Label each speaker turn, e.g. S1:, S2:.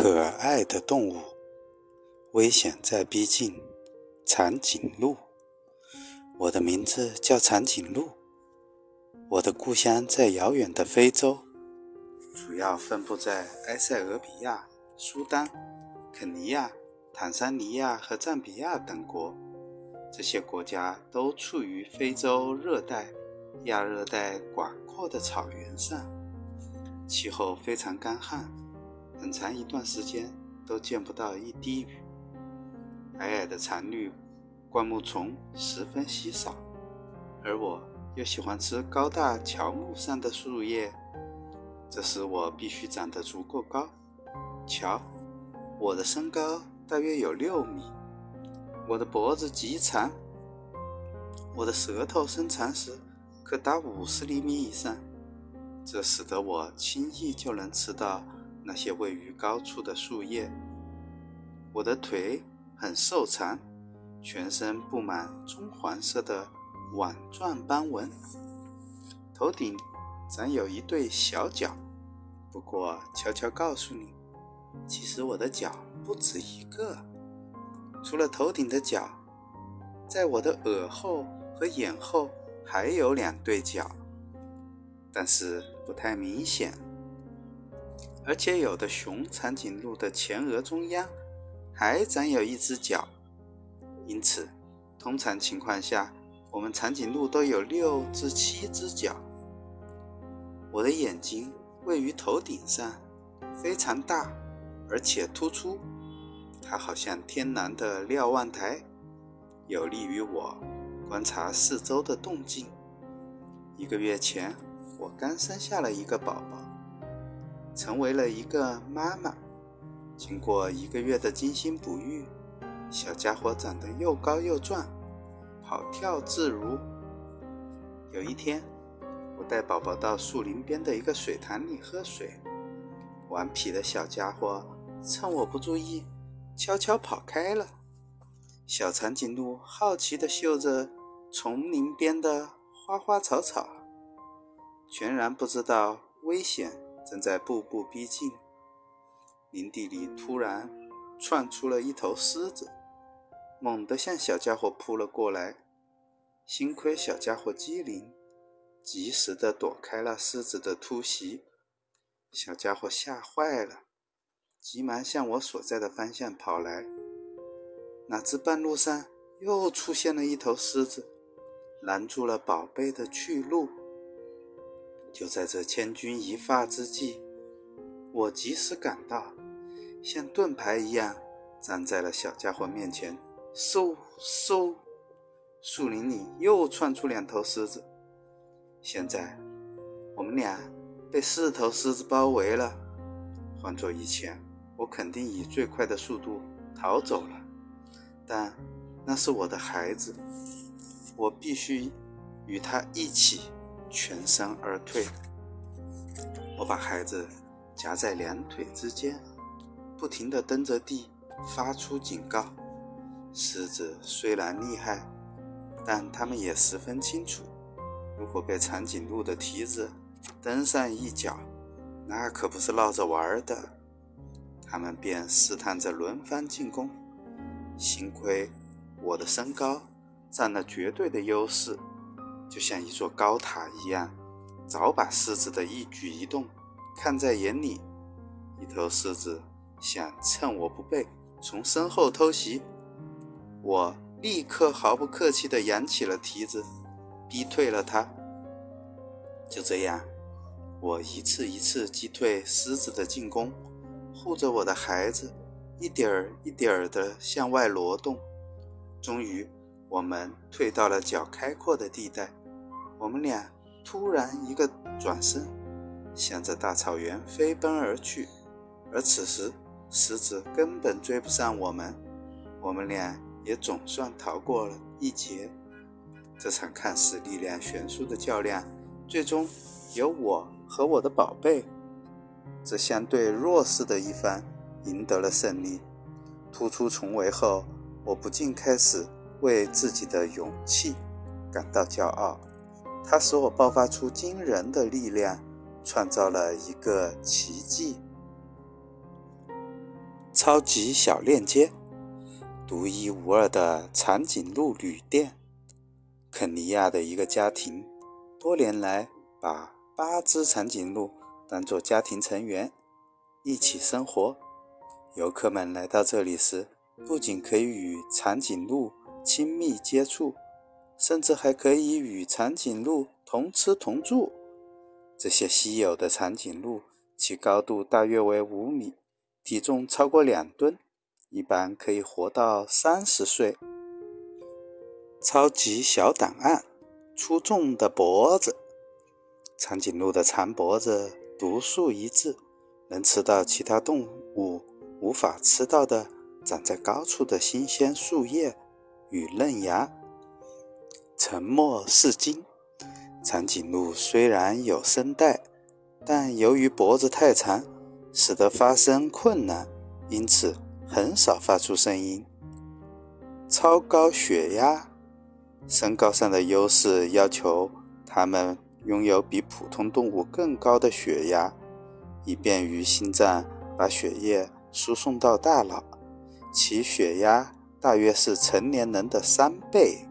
S1: 可爱的动物，危险在逼近。长颈鹿，我的名字叫长颈鹿。我的故乡在遥远的非洲，主要分布在埃塞俄比亚、苏丹、肯尼亚、坦桑尼亚和赞比亚等国。这些国家都处于非洲热带、亚热带广阔的草原上，气候非常干旱。很长一段时间都见不到一滴雨，矮矮的常绿灌木丛十分稀少，而我又喜欢吃高大乔木上的树叶，这使我必须长得足够高。瞧，我的身高大约有六米，我的脖子极长，我的舌头伸长时可达五十厘米以上，这使得我轻易就能吃到。那些位于高处的树叶，我的腿很瘦长，全身布满棕黄色的网状斑纹，头顶长有一对小角。不过，悄悄告诉你，其实我的脚不止一个。除了头顶的脚，在我的耳后和眼后还有两对脚，但是不太明显。而且有的雄长颈鹿的前额中央还长有一只角，因此，通常情况下，我们长颈鹿都有六至七只角。我的眼睛位于头顶上，非常大，而且突出，它好像天然的瞭望台，有利于我观察四周的动静。一个月前，我刚生下了一个宝宝。成为了一个妈妈。经过一个月的精心哺育，小家伙长得又高又壮，跑跳自如。有一天，我带宝宝到树林边的一个水潭里喝水，顽皮的小家伙趁我不注意，悄悄跑开了。小长颈鹿好奇地嗅着丛林边的花花草草，全然不知道危险。正在步步逼近，林地里突然窜出了一头狮子，猛地向小家伙扑了过来。幸亏小家伙机灵，及时的躲开了狮子的突袭。小家伙吓坏了，急忙向我所在的方向跑来。哪知半路上又出现了一头狮子，拦住了宝贝的去路。就在这千钧一发之际，我及时赶到，像盾牌一样站在了小家伙面前。嗖嗖，树林里又窜出两头狮子。现在，我们俩被四头狮子包围了。换做以前，我肯定以最快的速度逃走了。但那是我的孩子，我必须与他一起。全身而退，我把孩子夹在两腿之间，不停地蹬着地，发出警告。狮子虽然厉害，但他们也十分清楚，如果被长颈鹿的蹄子蹬上一脚，那可不是闹着玩的。他们便试探着轮番进攻。幸亏我的身高占了绝对的优势。就像一座高塔一样，早把狮子的一举一动看在眼里。一头狮子想趁我不备从身后偷袭，我立刻毫不客气地扬起了蹄子，逼退了它。就这样，我一次一次击退狮子的进攻，护着我的孩子，一点儿一点儿地向外挪动。终于，我们退到了较开阔的地带。我们俩突然一个转身，向着大草原飞奔而去。而此时，狮子根本追不上我们，我们俩也总算逃过了一劫。这场看似力量悬殊的较量，最终由我和我的宝贝这相对弱势的一方赢得了胜利。突出重围后，我不禁开始为自己的勇气感到骄傲。它使我爆发出惊人的力量，创造了一个奇迹。超级小链接，独一无二的长颈鹿旅店。肯尼亚的一个家庭，多年来把八只长颈鹿当作家庭成员，一起生活。游客们来到这里时，不仅可以与长颈鹿亲密接触，甚至还可以与长颈鹿同吃同住。这些稀有的长颈鹿，其高度大约为五米。体重超过两吨，一般可以活到三十岁。超级小档案：出众的脖子。长颈鹿的长脖子独树一帜，能吃到其他动物无法吃到的长在高处的新鲜树叶与嫩芽。沉默是金。长颈鹿虽然有声带，但由于脖子太长。使得发声困难，因此很少发出声音。超高血压，身高上的优势要求它们拥有比普通动物更高的血压，以便于心脏把血液输送到大脑。其血压大约是成年人的三倍。